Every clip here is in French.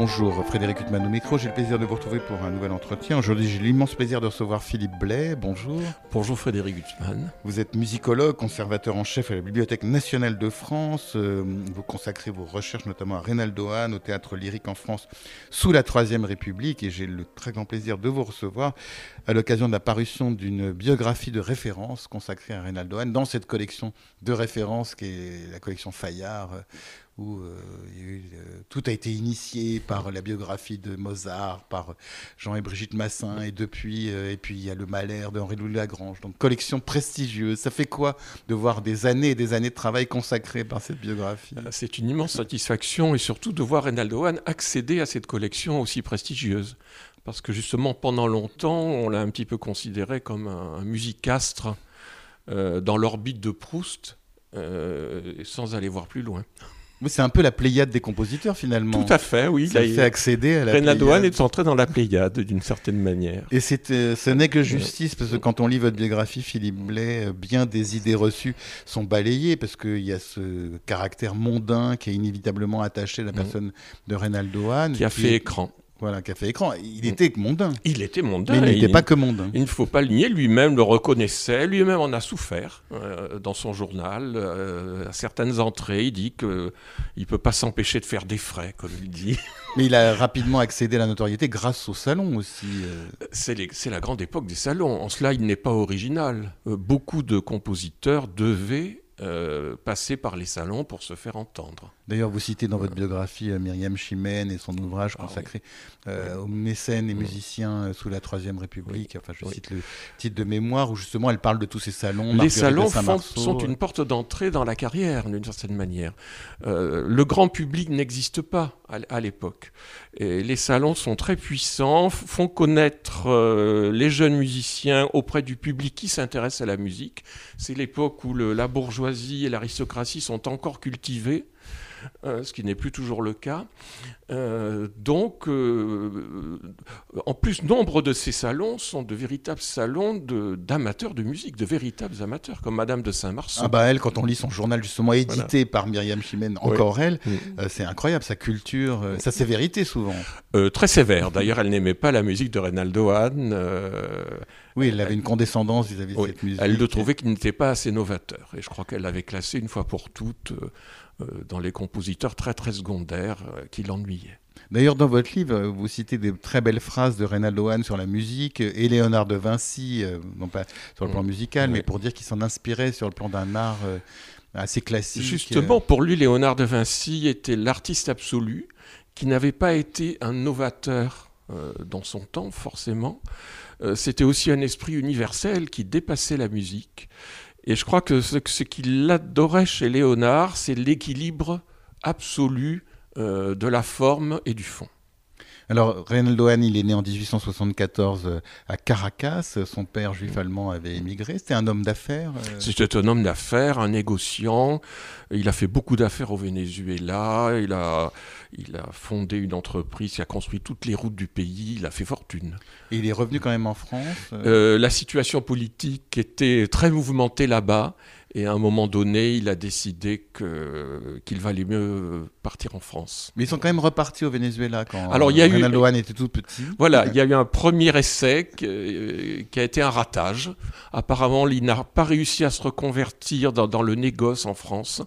Bonjour, Frédéric Huttman au micro. J'ai le plaisir de vous retrouver pour un nouvel entretien. Aujourd'hui, j'ai l'immense plaisir de recevoir Philippe Blais. Bonjour. Bonjour Frédéric Huttman. Vous êtes musicologue, conservateur en chef à la Bibliothèque nationale de France. Euh, vous consacrez vos recherches notamment à Reynaldo Hahn, au théâtre lyrique en France sous la Troisième République. Et j'ai le très grand plaisir de vous recevoir à l'occasion de la parution d'une biographie de référence consacrée à Reynaldo Hahn dans cette collection de références qui est la collection Fayard où euh, euh, tout a été initié par la biographie de Mozart, par Jean et Brigitte Massin, et depuis, euh, et puis il y a le Malheur de Henri-Louis Lagrange. Donc collection prestigieuse. Ça fait quoi de voir des années et des années de travail consacrées par cette biographie? C'est une immense satisfaction et surtout de voir Reynaldo Hahn accéder à cette collection aussi prestigieuse. Parce que justement, pendant longtemps, on l'a un petit peu considéré comme un, musicastre dans l'orbite de Proust, sans aller voir plus loin c'est un peu la Pléiade des compositeurs finalement. Tout à fait, oui. Ça il fait accéder à la Reynaldo est entré dans la Pléiade d'une certaine manière. Et euh, ce n'est que justice, parce que quand on lit votre biographie, Philippe Blais, euh, bien des idées reçues sont balayées, parce qu'il y a ce caractère mondain qui est inévitablement attaché à la mm. personne de Reynaldo Qui a fait écran. Voilà, café écran. Il mm. était mondain. Il était mondain. Mais il n'était pas que mondain. Il ne faut pas le nier. Lui-même le reconnaissait. Lui-même en a souffert euh, dans son journal. Euh, à certaines entrées, il dit qu'il ne peut pas s'empêcher de faire des frais, comme il dit. Mais il a rapidement accédé à la notoriété grâce au salon aussi. Euh. C'est la grande époque des salons. En cela, il n'est pas original. beaucoup de compositeurs devaient passer par les salons pour se faire entendre. D'ailleurs, vous citez dans votre biographie euh, Myriam Chimène et son ouvrage ah consacré euh, aux mécènes et musiciens euh, sous la Troisième République. Enfin, je cite le titre de mémoire où justement elle parle de tous ces salons. Les salons sont une porte d'entrée dans la carrière, d'une certaine manière. le grand public n'existe pas à, l'époque. les salons sont très puissants, font connaître les jeunes musiciens auprès du public qui s'intéresse à la musique. C'est l'époque où la bourgeoisie et l'aristocratie sont encore cultivées. Euh, ce qui n'est plus toujours le cas. Euh, donc, euh, en plus, nombre de ces salons sont de véritables salons d'amateurs de, musique, de véritables amateurs, comme Madame de Saint-Marceau. Ah bah elle, quand on lit son journal justement édité par Myriam Chimène, encore elle, c'est incroyable, sa culture, sa sévérité souvent. très sévère. D'ailleurs, elle n'aimait pas la musique de Reynaldo Hahn. oui, elle avait une condescendance vis-à-vis de cette musique. Elle le trouvait qu'il n'était pas assez novateur. Et je crois qu'elle l'avait classé une fois pour toutes dans les compositeurs très très secondaires euh, qui l'ennuyaient. D'ailleurs, dans votre livre, vous citez des très belles phrases de Reynaldo Hahn sur la musique et Léonard de Vinci, euh, non pas sur le plan mm. musical, mais pour dire qu'il s'en inspirait sur le plan d'un art assez classique. Justement, pour lui, Léonard de Vinci était l'artiste absolu qui n'avait pas été un novateur dans son temps, forcément. C'était aussi un esprit universel qui dépassait la musique et je crois que ce, qu'il adorait chez Léonard, c'est l'équilibre absolu euh, de la forme et du fond. Alors, Reynaldo il est né en 1874 euh, à Caracas. Son père juif allemand avait émigré. C'était un homme d'affaires euh C'était un homme d'affaires, un négociant. Il a fait beaucoup d'affaires au Venezuela. Il a, il a fondé une entreprise qui a construit toutes les routes du pays. Il a fait fortune. Et il est revenu quand même en France euh La situation politique était très mouvementée là-bas. Et à un moment donné, il a décidé qu'il valait mieux partir en France. Mais ils sont quand même repartis au Venezuela quand Alors, il y a Ronaldo eu, était tout petit. Voilà, il y a eu un premier essai qui, euh, a été un ratage. Apparemment, il n'a pas réussi à se reconvertir dans, le négoce en France.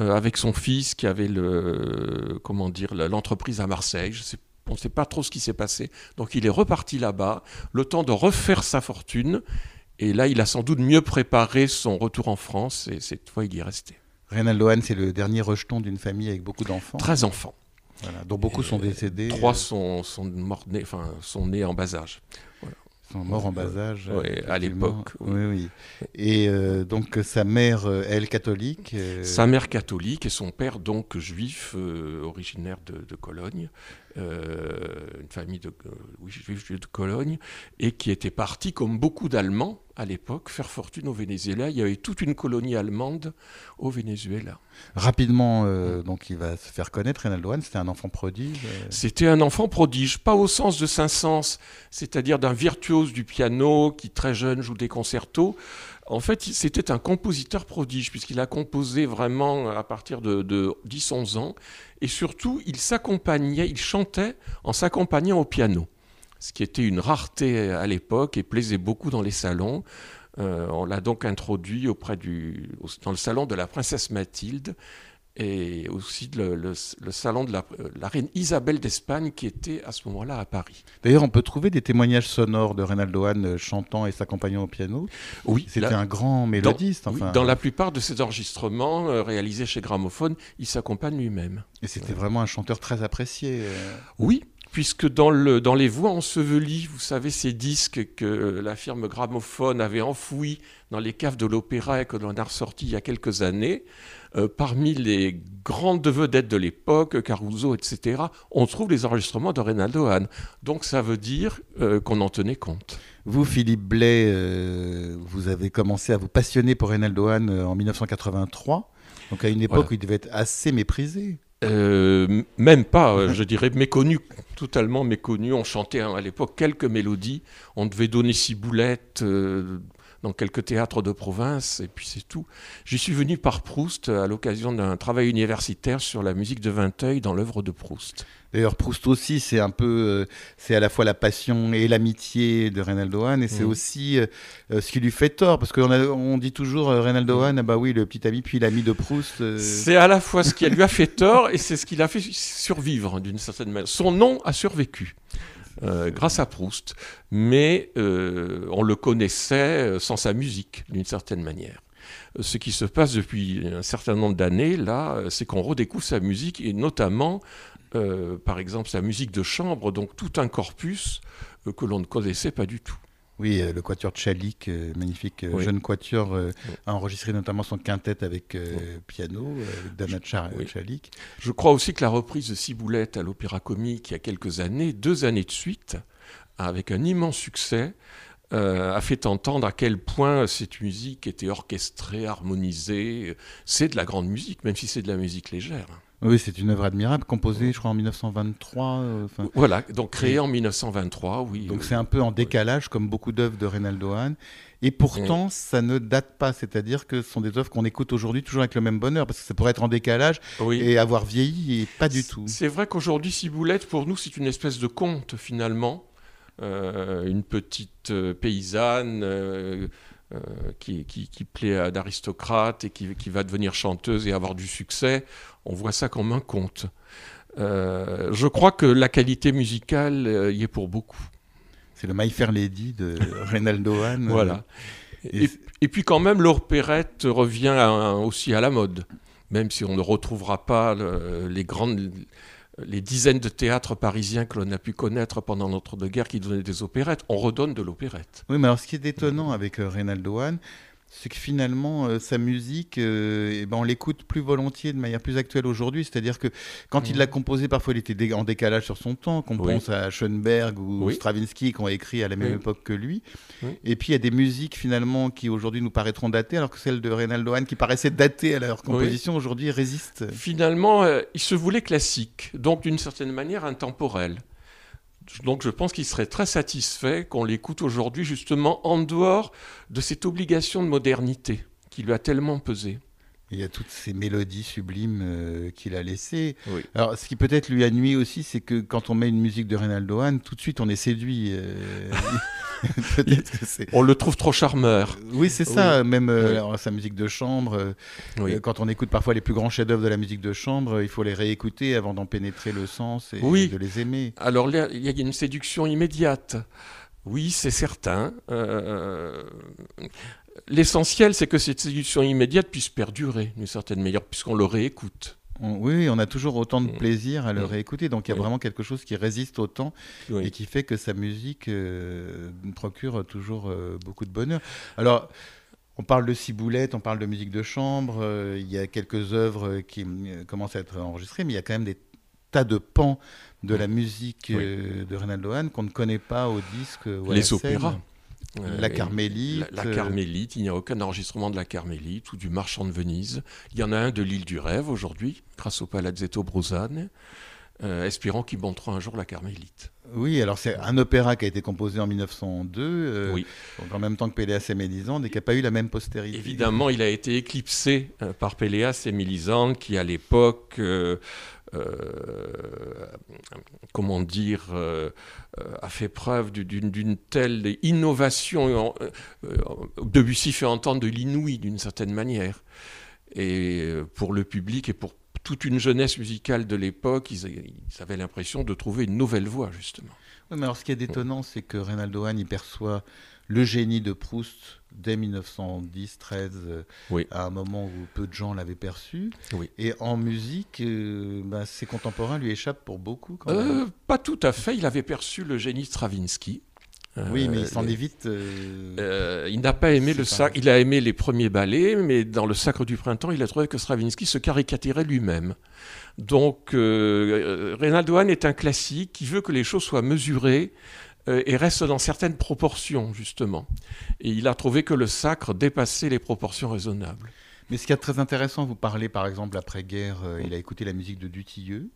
Euh, avec son fils qui avait le comment dire l'entreprise à Marseille. on ne sait pas trop ce qui s'est passé. Donc il est reparti là-bas, le temps de refaire sa fortune et là, il a sans doute mieux préparé son retour en France et cette fois, il y est resté. Reynaldo Hahn, c'est le dernier rejeton d'une famille avec beaucoup d'enfants. 13 enfants. Voilà, dont beaucoup sont décédés. Trois euh, sont, sont, morts, nés, enfin, sont nés en bas âge. Voilà. Sont morts en bas âge. Oui, à l'époque. Oui. oui, Et euh, donc sa mère, euh, elle, catholique Sa mère catholique et son père, donc juif, originaire de, de Cologne. une famille de, oui, juif de Cologne, et qui était parti, comme beaucoup d'Allemands, à l'époque, faire fortune au Venezuela. Il y avait toute une colonie allemande au Venezuela. Rapidement, euh, donc il va se faire connaître, Reynaldo Hahn, c'était un enfant prodige euh C'était un enfant prodige, pas au sens de Saint-Saëns, c'est-à-dire d'un virtuose du piano qui très jeune joue des concertos. En fait, c'était un compositeur prodige, puisqu'il a composé vraiment à partir de, de 10-11 ans, et surtout, il s'accompagnait, il chantait en s'accompagnant au piano ce qui était une rareté à l'époque et plaisait beaucoup dans les salons. Euh, on l'a donc introduit auprès du, dans le salon de la princesse Mathilde et aussi le, le, salon de la, la reine Isabelle d'Espagne qui était à ce moment-là à Paris. D'ailleurs, on peut trouver des témoignages sonores de Reynaldo Hahn euh, chantant et s'accompagnant au piano. Oui, c'était un grand mélodiste. Dans, enfin. oui, dans la plupart de ses enregistrements euh, réalisés chez Gramophone, il s'accompagne lui-même. Et c'était ouais. vraiment un chanteur très apprécié. Euh... Oui, puisque dans, le, dans les voix ensevelies, vous savez, ces disques que la firme Gramophone avait enfouis dans les caves de l'opéra et que l'on a ressortis il y a quelques années, euh, parmi les grandes vedettes de l'époque, Caruso, etc., on trouve les enregistrements de Reynaldo Hahn. Donc ça veut dire euh, qu'on en tenait compte. Vous, Philippe Blais, euh, vous avez commencé à vous passionner pour Reynaldo Hahn en 1983, donc à une époque voilà. où il devait être assez méprisé. Euh, même pas, je dirais méconnu, totalement méconnu. On chantait à l'époque quelques mélodies. On devait donner Ciboulette euh, dans quelques théâtres de province, et puis c'est tout. J'y suis venu par Proust à l'occasion d'un travail universitaire sur la musique de Vinteuil dans l'œuvre de Proust. D'ailleurs, Proust aussi, c'est un peu, euh, c'est à la fois la passion et l'amitié de Reynaldo Hahn, et c'est mmh. aussi euh, ce qui lui fait tort, parce qu'on on dit toujours euh, Reynaldo Hahn, ah bah oui, le petit ami puis l'ami de Proust. Euh... C'est à la fois ce qui lui a fait tort et c'est ce qui l'a fait survivre d'une certaine manière. Son nom a survécu. Euh, grâce à Proust, mais euh, on le connaissait sans sa musique, d'une certaine manière. Ce qui se passe depuis un certain nombre d'années, là, c'est qu'on redécouvre sa musique, et notamment, euh, par exemple, sa musique de chambre, donc tout un corpus euh, que l'on ne connaissait pas du tout. Oui, euh, le quatuor Tchalik, euh, magnifique oui. jeune quatuor, euh, oui. a enregistré notamment son quintet avec oui. piano, Dana Tchalik. Je crois aussi que la reprise de Ciboulette à l'Opéra Comique il y a quelques années, deux années de suite, avec un immense succès, a fait entendre à quel point cette musique était orchestrée, harmonisée. C'est de la grande musique, même si c'est de la musique légère. Oui, c'est une œuvre admirable, composée, je crois, en 1923. Euh, voilà, donc créée en 1923, oui. Donc c'est un peu en décalage, comme beaucoup d'œuvres de Reynaldo Hahn. Et pourtant, ça ne date pas, c'est-à-dire que ce sont des œuvres qu'on écoute aujourd'hui toujours avec le même bonheur, parce que ça pourrait être en décalage oui. et avoir vieilli, et pas du tout. C'est vrai qu'aujourd'hui, Ciboulette, pour nous, c'est une espèce de conte, finalement. Euh, une petite euh, paysanne euh, euh, qui, qui, qui, plaît à d'aristocrates et qui, qui, va devenir chanteuse et avoir du succès, on voit ça comme un conte. Euh, je crois que la qualité musicale euh, y est pour beaucoup. C'est le My Fair Lady de Reynaldo Hahn. Voilà. Et, et, puis quand même, l'opérette revient à, aussi à la mode, même si on ne retrouvera pas le, les grandes les dizaines de théâtres parisiens que l'on a pu connaître pendant l'entre-deux-guerres qui donnaient des opérettes, on redonne de l'opérette. Oui, mais alors ce qui est étonnant avec euh, Reynaldo c'est que finalement, euh, sa musique, euh, eh ben, on l'écoute plus volontiers de manière plus actuelle aujourd'hui. C'est-à-dire que quand mmh. il l'a composé, parfois il était dé en décalage sur son temps, qu'on oui. pense à Schoenberg ou oui. Stravinsky qui ont écrit à la même oui. époque que lui. Et puis il y a des musiques finalement qui aujourd'hui nous paraîtront datées, alors que celles de Reynaldo Hahn qui paraissaient datées à leur composition aujourd'hui résistent. Finalement, euh, il se voulait classique, donc d'une certaine manière intemporel. Donc je pense qu'il serait très satisfait qu'on l'écoute aujourd'hui justement en dehors de cette obligation de modernité qui lui a tellement pesé. Il y a toutes ces mélodies sublimes euh, qu'il a laissées. Oui. Alors, ce qui peut-être lui a nuit aussi, c'est que quand on met une musique de Reynaldo Hahn, tout de suite on est séduit. Euh... on le trouve trop charmeur. Oui, c'est ça. Oui. Même euh, oui. alors, sa musique de chambre. Oui. quand on écoute parfois les plus grands chefs-d'œuvre de la musique de chambre, il faut les réécouter avant d'en pénétrer le sens et de les aimer. Alors il y a une séduction immédiate. Oui, c'est certain. Euh, L'essentiel, c'est que cette séduction immédiate puisse perdurer d'une certaine manière, puisqu'on le réécoute. On, oui, on a toujours autant de plaisir à le mmh. réécouter. Donc il y a vraiment quelque chose qui résiste au temps oui. et qui fait que sa musique euh, procure toujours euh, beaucoup de bonheur. Alors. On parle de ciboulette, on parle de musique de chambre, euh, il y a quelques œuvres qui euh, commencent à être enregistrées, mais il y a quand même des tas de pans de la musique oui. de Reynaldo Hahn qu'on ne connaît pas au disque ou à Les la opéras. Scène. la Carmélite. La, Carmélite, il n'y a aucun enregistrement de la Carmélite ou du Marchand de Venise. Il y en a un de l'île du rêve aujourd'hui, grâce au Palazzetto Bruzane. Euh, espérant qu'ils montreront un jour la Carmélite. Oui, alors c'est un opéra qui a été composé en 1902, euh, oui. en même temps que Péléas et Mélisande, et qui n'a pas eu la même postérité. Évidemment, il a été éclipsé euh, par Péléas et Mélisande, qui à l'époque, comment dire, a fait preuve d'une telle innovation. Debussy fait entendre de l'inouï d'une certaine manière. Et pour le public et pour toute une jeunesse musicale de l'époque, ils, avaient l'impression de trouver une nouvelle voie, justement. Oui, mais alors ce qui est étonnant, c'est que Reynaldo Hahn y perçoit le génie de Proust dès 1910-13, euh, à un moment où peu de gens l'avaient perçu. Et en musique, euh, bah, ses contemporains lui échappent pour beaucoup. Euh, pas tout à fait. Il avait perçu le génie Stravinsky. Oui, mais il s'en évite. Euh, euh, il n'a pas aimé le sac. Il a aimé les premiers ballets, mais dans le Sacre du printemps, il a trouvé que Stravinsky se caricaturait lui-même. Donc, euh, Reynaldo Hahn est un classique qui veut que les choses soient mesurées et restent dans certaines proportions, justement. Et il a trouvé que le sacre dépassait les proportions raisonnables. Mais ce qui est très intéressant, vous parlez par exemple après-guerre, il a écouté la musique de Dutilleux.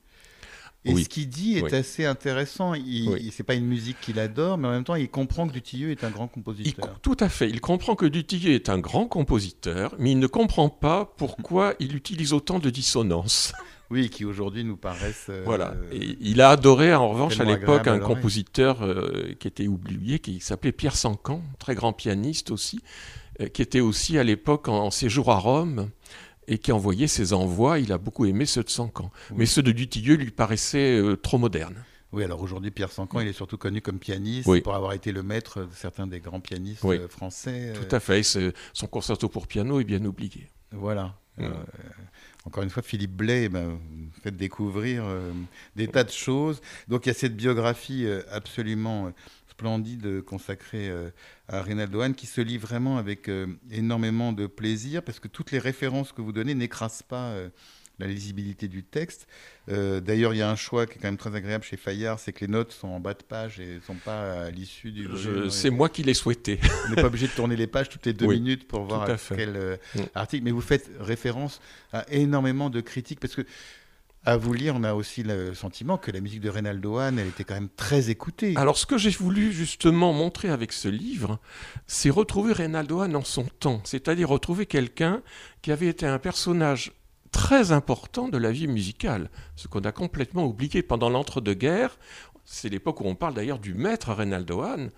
Et ce qu'il dit est assez intéressant. Il, C'est pas une musique qu'il adore, mais en même temps, il comprend que Dutilleux est un grand compositeur. tout à fait. Il comprend que Dutilleux est un grand compositeur, mais il ne comprend pas pourquoi il utilise autant de dissonances. Oui, qui aujourd'hui nous paraissent. Euh, voilà. Et il a adoré, en revanche, à l'époque, un compositeur euh, qui était oublié, qui s'appelait Pierre Sancan, très grand pianiste aussi, euh, qui était aussi à l'époque en, séjour à Rome et qui envoyait ses envois. Il a beaucoup aimé ceux de Sancan. Mais ceux de Dutilleux lui paraissaient euh, trop modernes. Oui, alors aujourd'hui, Pierre Sancan, il est surtout connu comme pianiste pour avoir été le maître de certains des grands pianistes euh, français. Tout à fait. Son concerto pour piano est bien oublié. Voilà. Euh, encore une fois, Philippe Blais, eh ben, fait découvrir des tas de choses. Donc il y a cette biographie absolument splendide consacrée euh, à Reynaldo Hahn qui se lit vraiment avec euh, énormément de plaisir parce que toutes les références que vous donnez n'écrasent pas euh, la lisibilité du texte. D'ailleurs, il y a un choix qui est quand même très agréable chez Fayard, c'est que les notes sont en bas de page et ne sont pas à l'issue du. C'est moi qui l'ai souhaité. On n'est pas obligé de tourner les pages toutes les deux minutes pour voir quel mm. article. Mais vous faites référence à énormément de critiques parce que à vous lire, on a aussi le sentiment que la musique de Reynaldo Hahn, elle était quand même très écoutée. Alors, ce que j'ai voulu justement montrer avec ce livre, c'est retrouver Reynaldo Hahn en son temps, c'est-à-dire retrouver quelqu'un qui avait été un personnage très important de la vie musicale, ce qu'on a complètement oublié pendant l'entre-deux-guerres. C'est l'époque où on parle d'ailleurs du maître Reynaldo Hahn.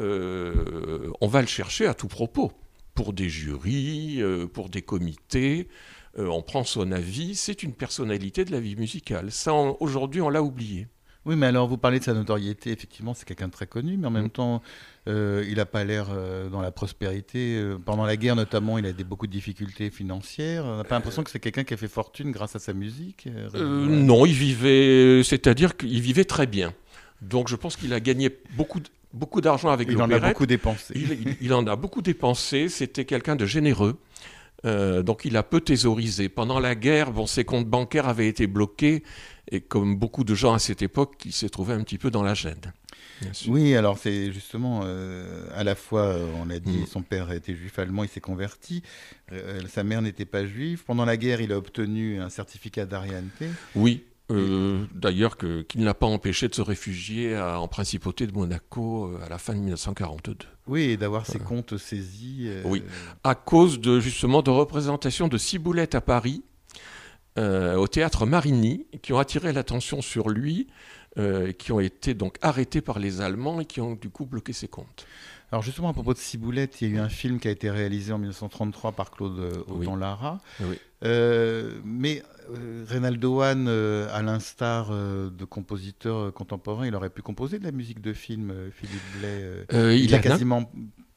Euh, on va le chercher à tout propos, pour des jurys, euh, pour des comités. Euh, on prend son avis, c'est une personnalité de la vie musicale. Ça, aujourd'hui, on l'a oublié. Oui, mais alors vous parlez de sa notoriété, effectivement, c'est quelqu'un de très connu, mais en même mm. temps, euh, il n'a pas l'air euh, dans la prospérité. pendant la guerre, notamment, il a des, beaucoup de difficultés financières. On n'a pas l'impression que c'est quelqu'un qui a fait fortune grâce à sa musique Non, il vivait, c'est-à-dire qu'il vivait très bien. Donc je pense qu'il a gagné beaucoup, beaucoup d'argent avec Il en a beaucoup dépensé. il en a beaucoup dépensé. C'était quelqu'un de généreux. Euh, donc il a peu thésaurisé. Pendant la guerre, bon, ses comptes bancaires avaient été bloqués et comme beaucoup de gens à cette époque, il s'est trouvé un petit peu dans la gêne. Oui, alors c'est justement euh, à la fois, euh, on l'a dit, mm. son père était juif allemand, il s'est converti, sa mère n'était pas juive. Pendant la guerre, il a obtenu un certificat d'arianté. Oui, euh, d'ailleurs, qu'il n'a pas empêché de se réfugier en principauté de Monaco euh, à la fin de 1942. Oui, et d'avoir ses comptes saisis. Euh, oui, à cause de justement de représentations de Ciboulette à Paris, au théâtre Marigny, qui ont attiré l'attention sur lui, qui ont été donc arrêtés par les Allemands et qui ont du coup bloqué ses comptes. Alors justement, à propos de Ciboulette, il y a eu un film qui a été réalisé en 1933 par Claude Audan-Lara. Oui. mais euh, Reynaldo Hahn, euh, à l'instar euh, de compositeurs contemporains, il aurait pu composer de la musique de film, Philippe Blais. il, a quasiment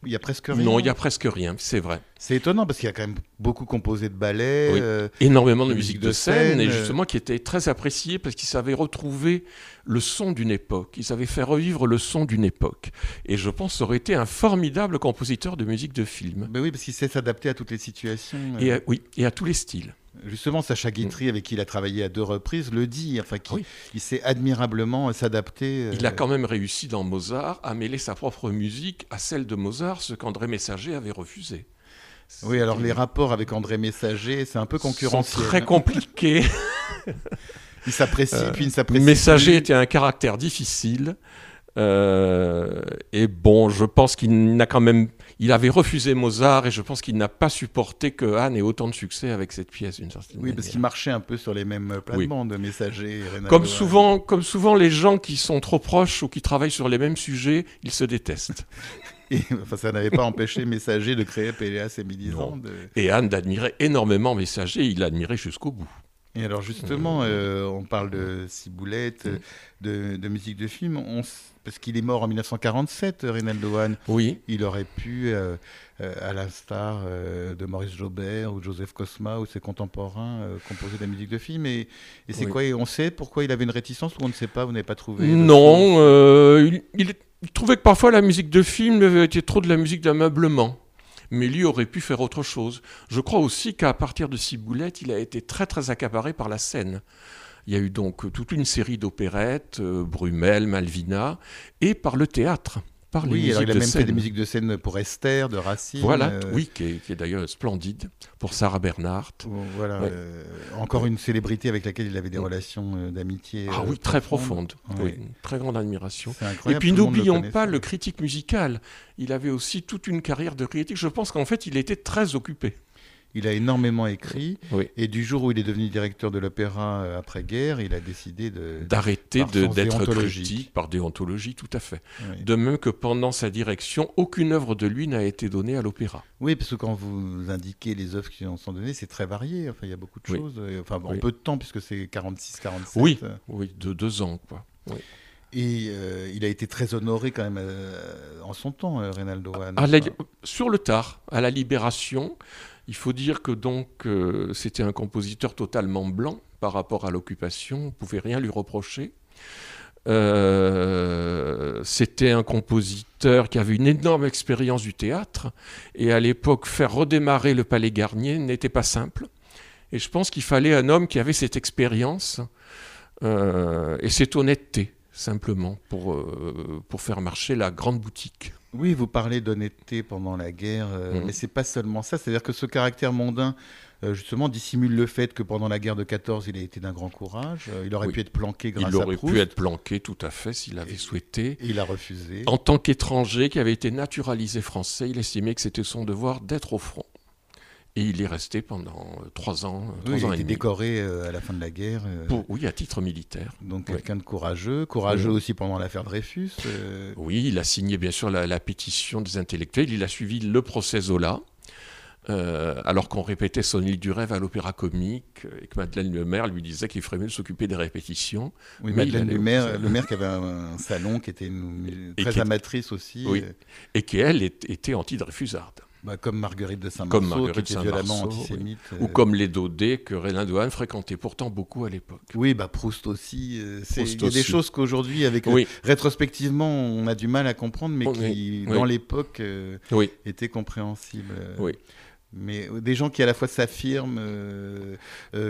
il y a presque rien. Non, il y a presque rien, c'est vrai. C'est étonnant parce qu'il a quand même beaucoup composé de ballets. Énormément de, musique de, scène, et justement qui était très apprécié parce qu'il savait retrouver le son d'une époque. Il savait faire revivre le son d'une époque. Et je pense aurait été un formidable compositeur de musique de film. Ben oui, parce qu'il sait s'adapter à toutes les situations. Et oui, et à tous les styles. Justement, Sacha Guitry, avec qui il a travaillé à deux reprises, le dit. Enfin, il s'est admirablement s'adapté. Il a quand même réussi dans Mozart à mêler sa propre musique à celle de Mozart, ce qu'André Messager avait refusé. Oui, alors les rapports avec André Messager, c'est un peu concurrentiel. très compliqué. il s'apprécie, puis il s'apprécie. Messager était un caractère difficile. Euh, et bon, je pense qu'il n'a quand même, il avait refusé Mozart et je pense qu'il n'a pas supporté que Anne ait autant de succès avec cette pièce d'une certaine Oui, parce qu'il marchait un peu sur les mêmes planements de messager. Comme souvent, comme souvent, les gens qui sont trop proches ou qui travaillent sur les mêmes sujets, ils se détestent. Et, enfin, ça n'avait pas empêché Messager de créer Péléas et Mélisande. Et Anne d'admirer énormément Messager, il l'a admiré jusqu'au bout. Et alors justement, euh, on parle de ciboulette, de, de, musique de film, on, parce qu'il est mort en 1947, Reynaldo Hahn. Oui. Il aurait pu, euh, euh, à l'instar de Maurice Jobert ou Joseph Cosma ou ses contemporains, composer de la musique de film. Et, et c'est quoi On sait pourquoi il avait une réticence ou on ne sait pas Vous n'avez pas trouvé Non, il, il, trouvait que parfois la musique de film était trop de la musique d'ameublement mais lui aurait pu faire autre chose. Je crois aussi qu'à partir de Ciboulette, il a été très très accaparé par la scène. Il y a eu donc toute une série d'opérettes, euh, Brumel, Malvina, et par le théâtre oui, il a même fait des musiques de scène pour Esther, de Racine. Voilà, euh, oui, qui est, d'ailleurs splendide, pour Sarah Bernhardt. Voilà, euh, encore une célébrité avec laquelle il avait des relations euh, d'amitié. Ah oui, très profondes, oui, une très grande admiration. Et puis n'oublions pas le critique musical. Il avait aussi toute une carrière de critique. Je pense qu'en fait, il était très occupé. Il a énormément écrit. Et du jour où il est devenu directeur de l'opéra euh, après-guerre, il a décidé d'arrêter d'être critique par déontologie, tout à fait. De même que pendant sa direction, aucune œuvre de lui n'a été donnée à l'opéra. Oui, parce que quand vous indiquez les œuvres qui en sont données, c'est très varié. Enfin, il y a beaucoup de choses. Enfin, en peu de temps, puisque c'est 46-47. Oui, oui, de deux ans, quoi. Et euh, il a été très honoré quand même euh, en son temps, Reynaldo sur le tard, à la Libération, il faut dire que donc euh, c'était un compositeur totalement blanc par rapport à l'occupation, on ne pouvait rien lui reprocher. Euh, c'était un compositeur qui avait une énorme expérience du théâtre, et à l'époque, faire redémarrer le Palais Garnier n'était pas simple. Et je pense qu'il fallait un homme qui avait cette expérience euh, et cette honnêteté, simplement, pour, pour faire marcher la grande boutique. Oui, vous parlez d'honnêteté pendant la guerre, euh, mais mhm. c'est pas seulement ça. C'est-à-dire que ce caractère mondain, euh, justement, dissimule le fait que pendant la guerre de 14, il a été d'un grand courage. Euh, il aurait pu être planqué grâce à Proust. Il aurait pu être planqué, tout à fait, s'il avait souhaité. Et il a refusé. En tant qu'étranger qui avait été naturalisé français, il estimait que c'était son devoir d'être au front. Et il est resté pendant euh, trois ans. Euh, oui, il a été décoré euh, à la fin de la guerre. oui, à titre militaire. Donc quelqu'un de courageux, courageux aussi pendant l'affaire Dreyfus. Oui, il a signé bien sûr la, pétition des intellectuels. Il a suivi le procès Zola. alors qu'on répétait son île du rêve à l'opéra comique et que Madeleine Le Maire lui disait qu'il ferait mieux de s'occuper des répétitions. Oui, Madeleine Le Maire, le Maire qui avait un, salon qui était très amatrice aussi. Oui, et qui, elle, était anti-Dreyfusarde. Bah, comme Marguerite de Saint-Marceau, qui était violemment antisémite. Ou euh. comme les Daudet, que Rénin Dohan fréquentait pourtant beaucoup à l'époque. Oui, bah Proust aussi. Euh, il y a des choses qu'aujourd'hui, avec euh, rétrospectivement, on a du mal à comprendre, mais qui, dans l'époque, étaient compréhensibles. Oui mais des gens qui à la fois s'affirment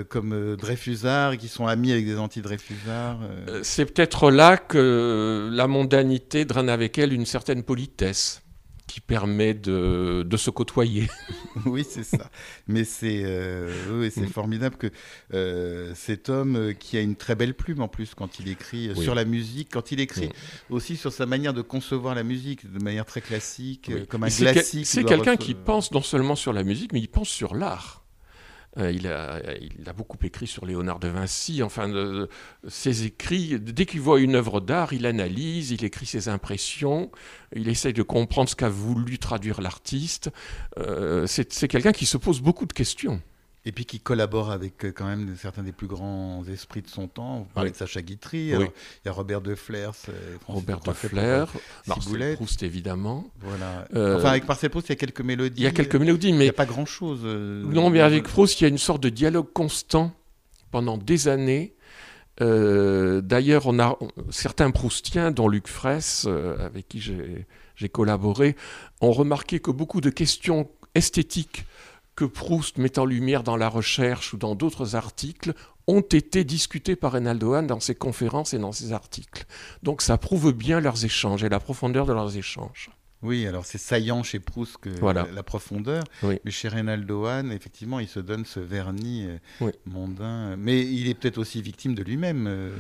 comme Dreyfusard et qui sont amis avec des anti-Dreyfusards. C'est peut-être là que la mondanité draine avec elle une certaine politesse qui permet de, de se côtoyer. oui, c'est ça. Mais c'est euh, oui, c'est mm. formidable que euh, cet homme euh, qui a une très belle plume en plus quand il écrit sur la musique, quand il écrit mm. aussi sur sa manière de concevoir la musique de manière très classique, comme un classique. C'est quelqu'un qui pense non seulement sur la musique, mais il pense sur l'art. Euh, il, a, beaucoup écrit sur Léonard de Vinci. Enfin, ses écrits, dès qu'il voit une œuvre d'art, il analyse, il écrit ses impressions, il essaye de comprendre ce qu'a voulu traduire l'artiste. Euh, c'est quelqu'un qui se pose beaucoup de questions. Et puis qui collabore avec euh, quand même certains des plus grands esprits de son temps. Vous parlez de Sacha Guitry, il y a Robert de Flers, Robert de Flers, Marcel Proust évidemment. Voilà. Euh, enfin avec Marcel Proust, il y a quelques mélodies. Il y a quelques mélodies, mais il n'y a pas grand-chose. Euh, non, mais avec Proust, il y a une sorte de dialogue constant pendant des années. D'ailleurs, on a certains Proustiens, dont Luc Fraisse, avec qui j'ai collaboré, ont remarqué que beaucoup de questions esthétiques que Proust met en lumière dans la recherche ou dans d'autres articles ont été discutés par Reynaldo Hahn dans ses conférences et dans ses articles. Donc ça prouve bien leurs échanges et la profondeur de leurs échanges. Oui, alors c'est saillant chez Proust que la, profondeur, mais chez Reynaldo Hahn, effectivement, il se donne ce vernis euh, mondain, mais il est peut-être aussi victime de lui-même. Euh.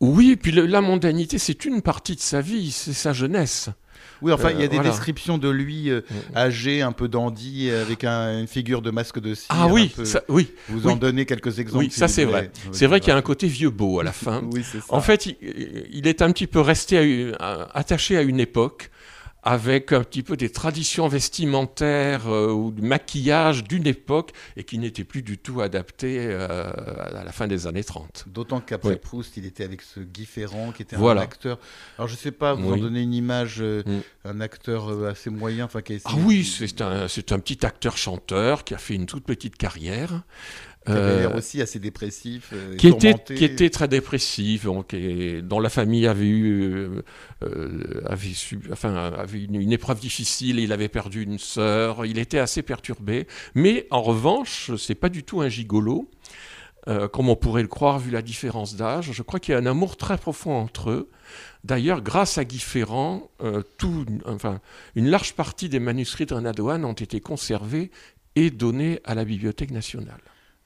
Oui, et puis la mondanité, c'est une partie de sa vie, c'est sa jeunesse. Oui, enfin, il y a euh, des descriptions de lui mm. âgé, un peu dandy, avec une figure de masque de cire. Ah oui, oui. Vous en donnez quelques exemples. Oui, ça c'est vrai. C'est vrai qu'il y a un côté vieux beau à la fin. oui, ça. En fait, il, est un petit peu resté attaché à une époque avec un petit peu des traditions vestimentaires euh, ou du maquillage d'une époque et qui n'était plus du tout adapté euh, à la fin des années 30. D'autant qu'après Proust, il était avec ce Guy Ferrand qui était un acteur. Alors je ne sais pas, vous en donnez une image, euh, mm. un acteur assez moyen. Enfin, qui ah oui, c'est un, un petit acteur-chanteur qui a fait une toute petite carrière. Qui avait l'air aussi assez dépressif. qui, était, qui était très dépressif, donc, dont la famille avait eu euh, avait, enfin, avait une, épreuve difficile, il avait perdu une sœur, il était assez perturbé. Mais en revanche, c'est pas du tout un gigolo. Euh, comme on pourrait le croire vu la différence d'âge. Je crois qu'il y a un amour très profond entre eux. D'ailleurs, grâce à Guy Ferrand, euh, tout, enfin, une large partie des manuscrits de Renadoane ont été conservés et donnés à la Bibliothèque nationale.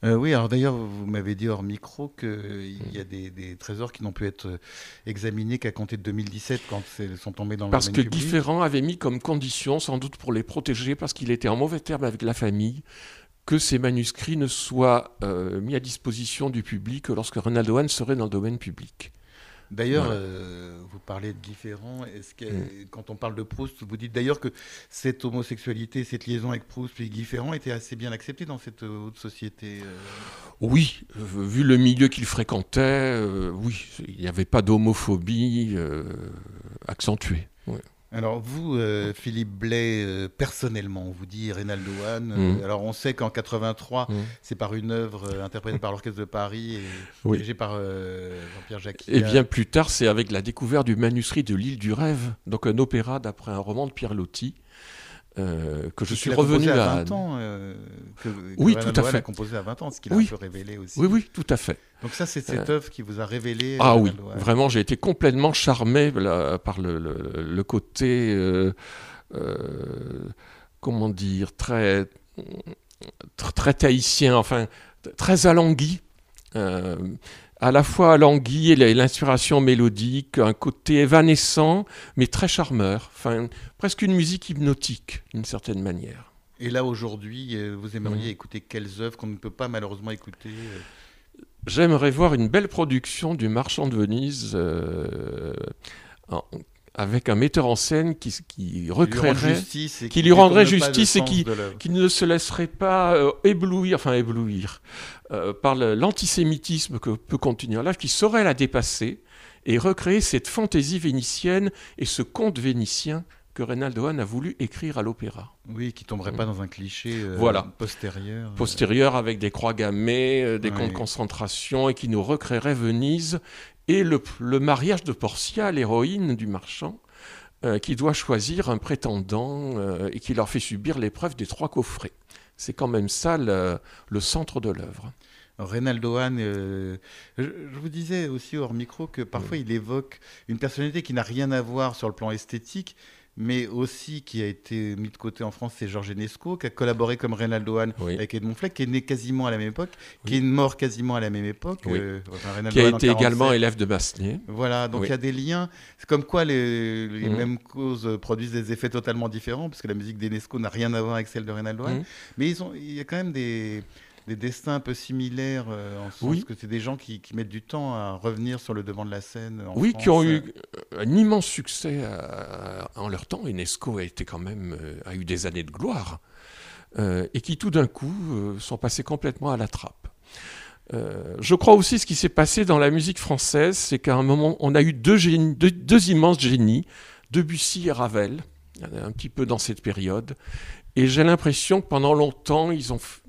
Euh, oui, alors d'ailleurs, vous m'avez dit hors micro qu'il y a des, trésors qui n'ont pu être examinés qu'à compter de 2017 quand ils sont tombés dans le Parce que Différent avait mis comme condition, sans doute pour les protéger, parce qu'il était en mauvais terme avec la famille, que ces manuscrits ne soient euh, mis à disposition du public lorsque Ronaldo Hahn serait dans le domaine public. D'ailleurs, euh, vous parlez de différents. Est-ce que mm. quand on parle de Proust, vous dites d'ailleurs que cette homosexualité, cette liaison avec Proust et différents était assez bien acceptée dans cette haute société euh Oui, vu le milieu qu'il fréquentait, euh, oui, il n'y avait pas d'homophobie accentuée. Alors vous, euh, Philippe Blais, euh, personnellement, on vous dit Reynaldo Hahn. Euh, mm. alors on sait qu'en 83, mm. c'est par une œuvre interprétée par l'Orchestre de Paris et dirigée par Jean-Pierre Jacquet. Et bien plus tard, c'est avec la découverte du manuscrit de l'île du rêve, donc un opéra d'après un roman de Pierre Loti. Euh, que je suis revenu à 20 ans. Euh, que, oui, tout à fait. a composé à 20 ans, ce qu'il a un peu révélé aussi. Oui, oui, tout à fait. Donc ça, c'est cette euh, œuvre qui vous a révélé. Ah oui, vraiment, j'ai été complètement charmé par le, le, côté, comment dire, très, très, très tahitien, enfin, très alangui à la fois l'anguille et l'inspiration mélodique, un côté évanescent, mais très charmeur, enfin, presque une musique hypnotique, d'une certaine manière. Et là, aujourd'hui, euh, vous aimeriez mmh. écouter quelles œuvres qu'on ne peut pas malheureusement écouter euh J'aimerais voir une belle production du Marchand de Venise euh, avec un metteur en scène qui, qui recréerait, qui, lui rendrait justice et qui, qui, ne se laisserait pas euh, éblouir, enfin éblouir, euh, par l'antisémitisme que peut contenir l'œuvre, qui saurait la dépasser et recréer cette fantaisie vénitienne et ce conte vénitien que Reynaldo Hahn a voulu écrire à l'opéra. Oui, qui tomberait pas dans un cliché euh, postérieur. Postérieur avec des croix gammées, des camps de concentration et qui nous recréerait Venise et le, mariage de Portia, l'héroïne du marchand, euh, qui doit choisir un prétendant euh, et qui leur fait subir l'épreuve des trois coffrets. C'est quand même ça le, centre de l'œuvre. Reynaldo Hahn, euh, je, vous disais aussi hors micro que parfois il évoque une personnalité qui n'a rien à voir sur le plan esthétique, mais aussi qui a été mis de côté en France, c'est Georges Enesco, qui a collaboré comme Reynaldo Hahn avec Edmond Fleck, qui est né quasiment à la même époque, qui est mort quasiment à la même époque. Euh, qui a été également élève de Basnier. Voilà, donc il y a des liens. C'est comme quoi les, mhm. mêmes causes produisent des effets totalement différents, parce que la musique d'Enesco n'a rien à voir avec celle de Reynaldo Hahn. Mhm. Mais ils ont, il y a quand même des des destins un peu similaires, euh, en sens que c'est des gens qui, mettent du temps à revenir sur le devant de la scène. oui, qui ont eu un immense succès euh, en leur temps. Enesco a été quand même euh, a eu des années de gloire et qui tout d'un coup sont passés complètement à la trappe. je crois aussi ce qui s'est passé dans la musique française, c'est qu'à un moment, on a eu deux, deux immenses génies, Debussy et Ravel, un petit peu dans cette période. Et j'ai l'impression que pendant longtemps, ils ont euh,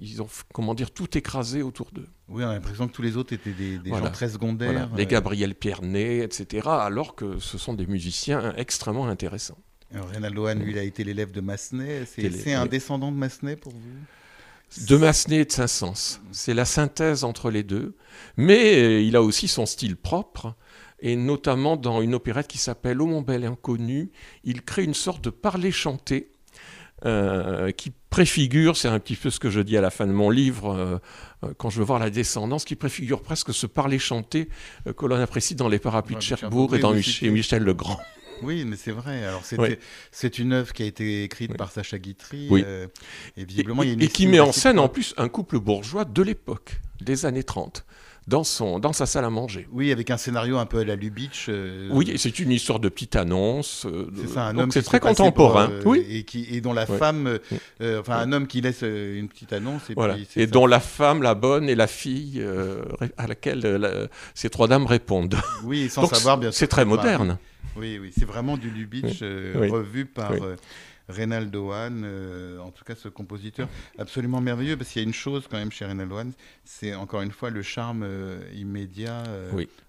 ils ont, comment dire, tout écrasé autour d'eux. Oui, on a l'impression que tous les autres étaient des, gens très secondaires. Les Gabriel Piernet, etc., alors que ce sont des musiciens extrêmement intéressants. Reynaldo Hahn, lui, il a été l'élève de Massenet. C'est un descendant de Massenet pour vous? De Massenet et de Saint-Saëns. C'est la synthèse entre les deux. Mais euh, il a aussi son style propre. Et notamment dans une opérette qui s'appelle Ô mon bel inconnu, il crée une sorte de parler chanté euh, qui préfigure, c'est un petit peu ce que je dis à la fin de mon livre, euh, quand je veux voir la descendance, qui préfigure presque ce parler chanté que l'on apprécie dans les parapluies de Cherbourg et dans chez Michel Legrand. Oui, mais c'est vrai. Alors c'est une œuvre qui a été écrite par Sacha Guitry. Euh, et visiblement, il y a une et qui met en scène en plus un couple bourgeois de l'époque, des années 30 dans, son, dans sa salle à manger. Oui, avec un scénario un peu à la Lubitsch. Euh, oui, c'est une histoire de petite annonce. Euh, c'est ça, un homme c'est très contemporain. oui. Et, qui, et dont la femme, enfin un homme qui laisse une petite annonce. Et, voilà. et dont la femme, la bonne et la fille à laquelle ces trois dames répondent. Oui, sans savoir bien sûr. C'est très moderne. Oui, oui, c'est vraiment du Lubitsch euh, revu par euh, Reynaldo Hahn, euh, en tout cas ce compositeur absolument merveilleux, parce qu'il y a une chose quand même chez Reynaldo Hahn, c'est encore une fois le charme immédiat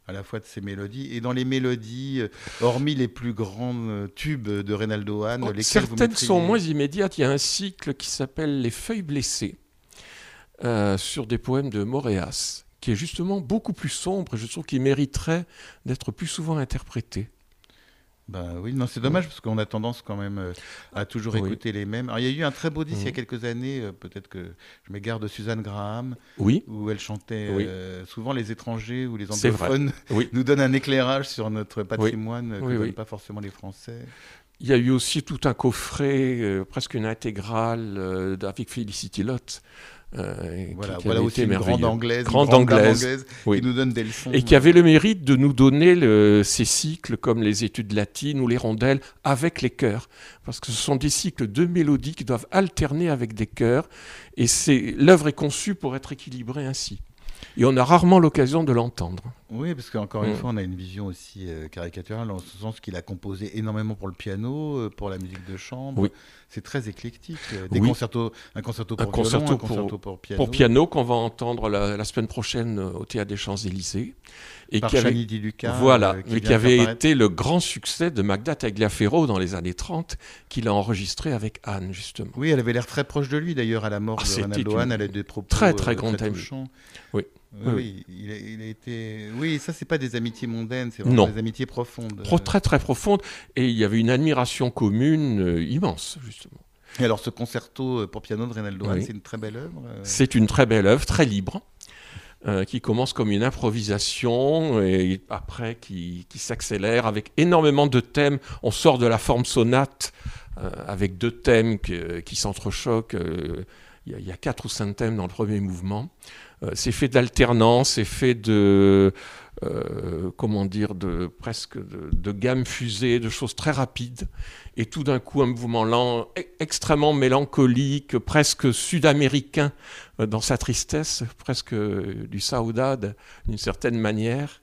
à la fois de ses mélodies. Et dans les mélodies, hormis les plus grands tubes de Reynaldo Hahn, oh, certaines sont moins immédiates. Il y a un cycle qui s'appelle Les Feuilles blessées, sur des poèmes de Moréas qui est justement beaucoup plus sombre et je trouve qu'il mériterait d'être plus souvent interprété. Bah oui, non, c'est dommage parce qu'on a tendance quand même euh, à toujours écouter les mêmes. Alors, il y a eu un très beau disque il y a mhm. quelques années, euh, peut-être que je m'égare de Suzanne Graham, oui. où elle chantait euh, souvent les étrangers ou les anglophones nous donnent un éclairage sur notre patrimoine que donnent pas forcément les Français. Il y a eu aussi tout un coffret, presque une intégrale avec Felicity Lott, euh, voilà, qui, voilà aussi une grande anglaise, grande, anglaise, qui nous donne des leçons. Et qui avait le mérite de nous donner le, ces cycles comme les études latines ou les rondelles avec les chœurs. Parce que ce sont des cycles de mélodies qui doivent alterner avec des chœurs. Et l'œuvre est conçue pour être équilibrée ainsi. Et on a rarement l'occasion de l'entendre. Oui, parce qu'encore une mm. fois, on a une vision aussi euh, caricaturale, en ce sens qu'il a composé énormément pour le piano, euh, pour la musique de chambre. Oui. C'est très éclectique. Euh, des concertos, un concerto pour un concerto, un concerto pour, piano. Pour piano qu'on va entendre la, semaine prochaine au Théâtre des Champs-Élysées. Et Par qui avait, Di Luca, voilà, qui, qui avait été le grand succès de Magda Tagliaferro dans les années 30, qu'il a enregistré avec Anne, justement. Oui, elle avait l'air très proche de lui, d'ailleurs, à la mort ah, de Ronaldo Anne. Elle a des propos très, très, très touchants. Oui. Oui, Il, a, été. Oui, ça, c'est pas des amitiés mondaines, c'est vraiment des amitiés profondes. très, très profondes. Et il y avait une admiration commune euh, immense, justement. Et alors, ce concerto euh, pour piano de Reynaldo c'est une très belle œuvre euh? C'est une très belle œuvre, très libre. qui commence comme une improvisation et après qui, qui s'accélère avec énormément de thèmes. On sort de la forme sonate avec deux thèmes qui s'entrechoquent. Il y, a quatre ou cinq thèmes dans le premier mouvement. Euh, c'est fait d'alternance, c'est fait de, euh, comment dire, de presque de, de gamme fusée, de choses très rapides, et tout d'un coup un mouvement lent, e, extrêmement mélancolique, presque sud-américain euh, dans sa tristesse, presque du saudade d'une certaine manière,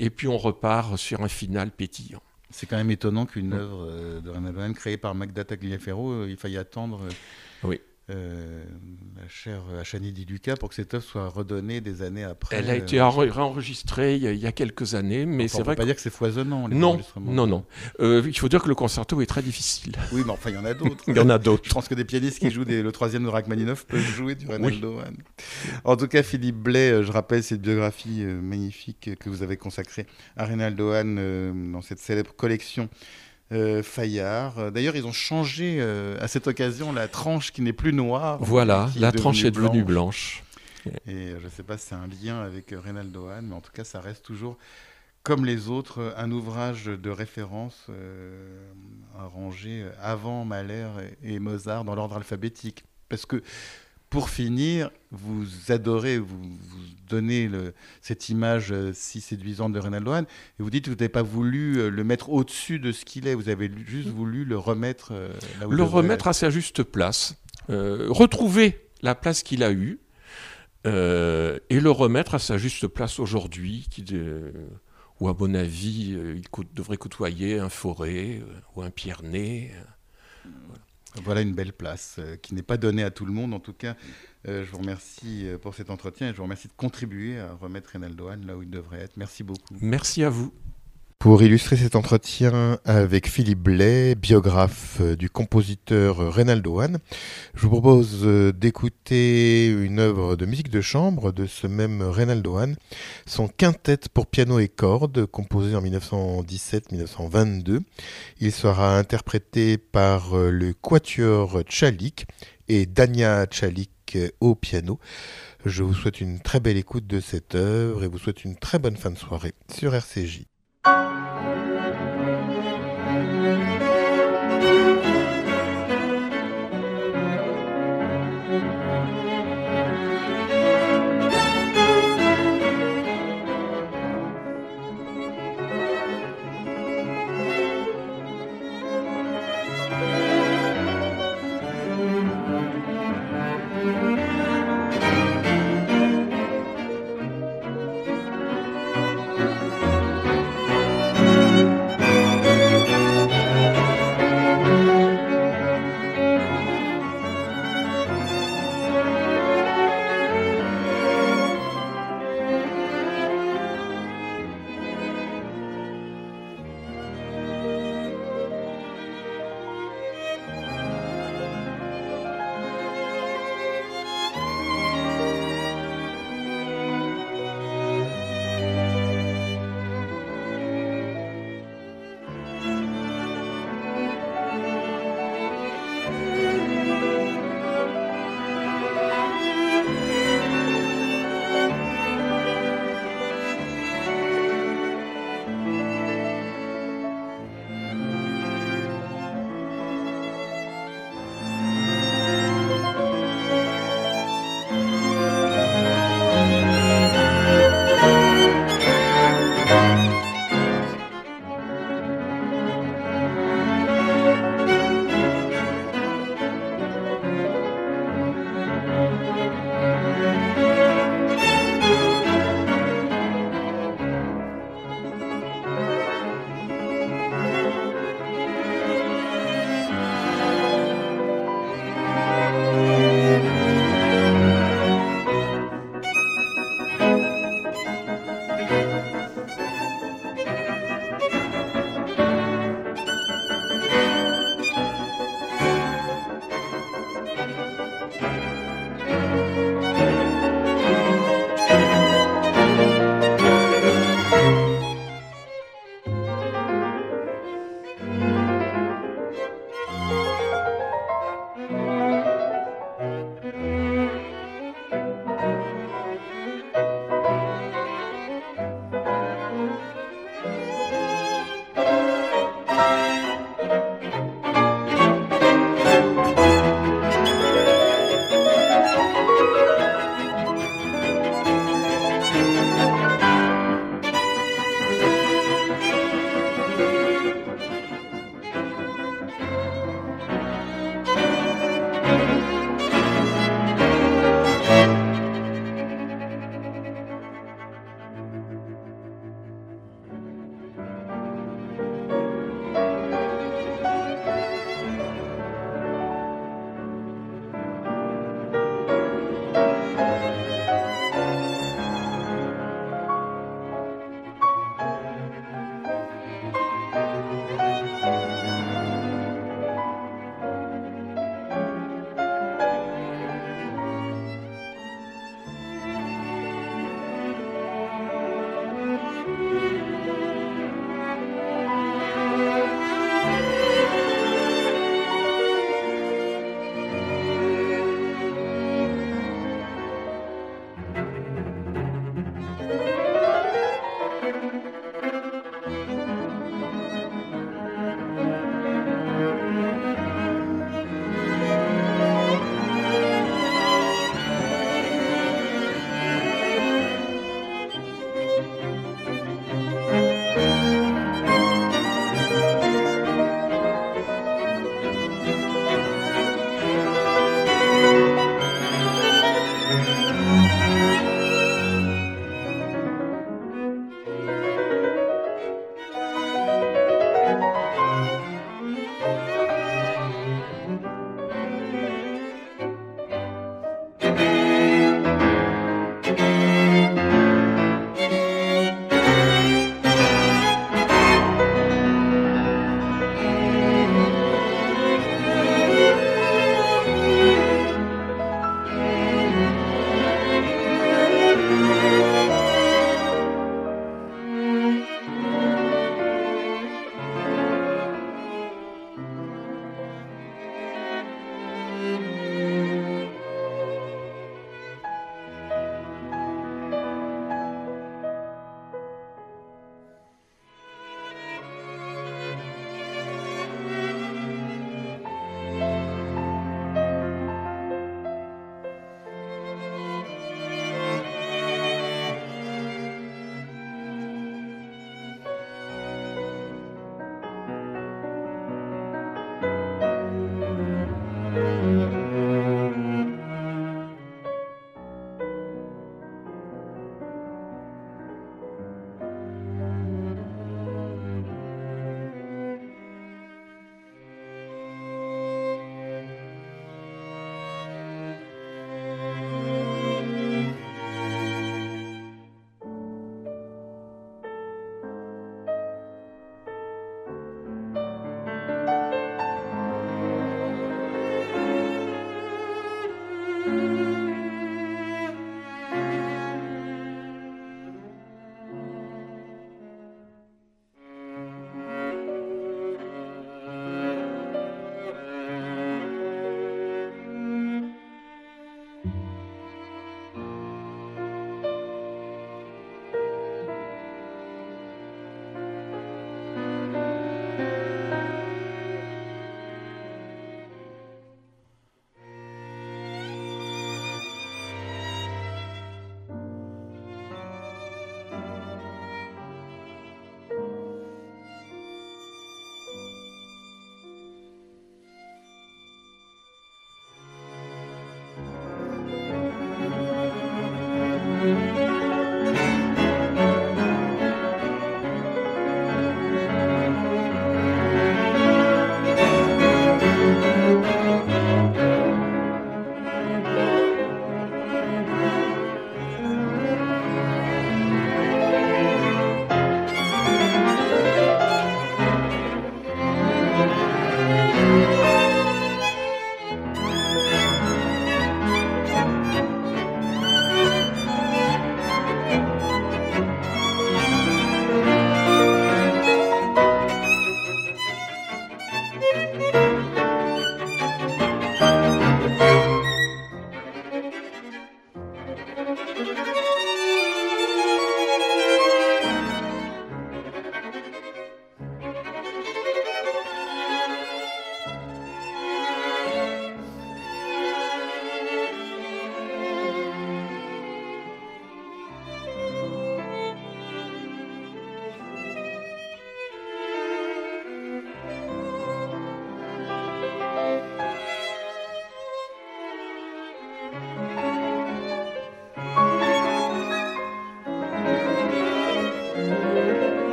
et puis on repart sur un final pétillant. C'est quand même étonnant qu'une œuvre de René créée par Magda Tagliaferro, il faille attendre. Oui euh, la chère Achani Di Duca pour que cette œuvre soit redonnée des années après. Elle a été euh, réenregistrée il, y a, quelques années, mais c'est vrai. On peut pas dire que c'est foisonnant. Les non, non, non. Euh, il faut dire que le concerto est très difficile. Oui, mais enfin, il y en a d'autres. il y en a d'autres. Je pense que des pianistes qui jouent le troisième de Rachmaninoff peuvent jouer du Renaldo. En tout cas, Philippe Blais, euh, je rappelle cette biographie magnifique que vous avez consacrée à Reynaldo Hahn dans cette célèbre collection euh, Fayard. D'ailleurs, ils ont changé euh, à cette occasion la tranche qui n'est plus noire. Voilà, la tranche est devenue blanche. Et je ne sais pas si c'est un lien avec euh, Reynaldo Hahn, mais en tout cas, ça reste toujours, comme les autres, un ouvrage de référence arrangé avant Mahler et Mozart dans l'ordre alphabétique. Parce que pour finir, vous adorez, vous, donnez cette image euh, si séduisante de Reynaldo Hahn, et vous dites que vous n'avez pas voulu euh, le mettre au-dessus de ce qu'il est, vous avez juste voulu le remettre euh, là où Le remettre à sa juste place, retrouver la place qu'il a eue, et le remettre à sa juste place aujourd'hui, où à mon avis, il devrait côtoyer un forêt ou un Pyrénées. Voilà une belle place euh, qui n'est pas donnée à tout le monde. En tout cas, euh, je vous remercie euh, pour cet entretien et je vous remercie de contribuer à remettre Reynaldo là où il devrait être. Merci beaucoup. Merci à vous. Pour illustrer cet entretien avec Philippe Blais, biographe euh, du compositeur Reynaldo Hahn, je vous propose euh, d'écouter une œuvre de musique de chambre de ce même Reynaldo Hahn, son quintet pour piano et cordes, composé en 1917-1922. Il sera interprété par euh, le quatuor Tchalik et Dania Tchalik au piano. Je vous souhaite une très belle écoute de cette œuvre et vous souhaite une très bonne fin de soirée sur RCJ.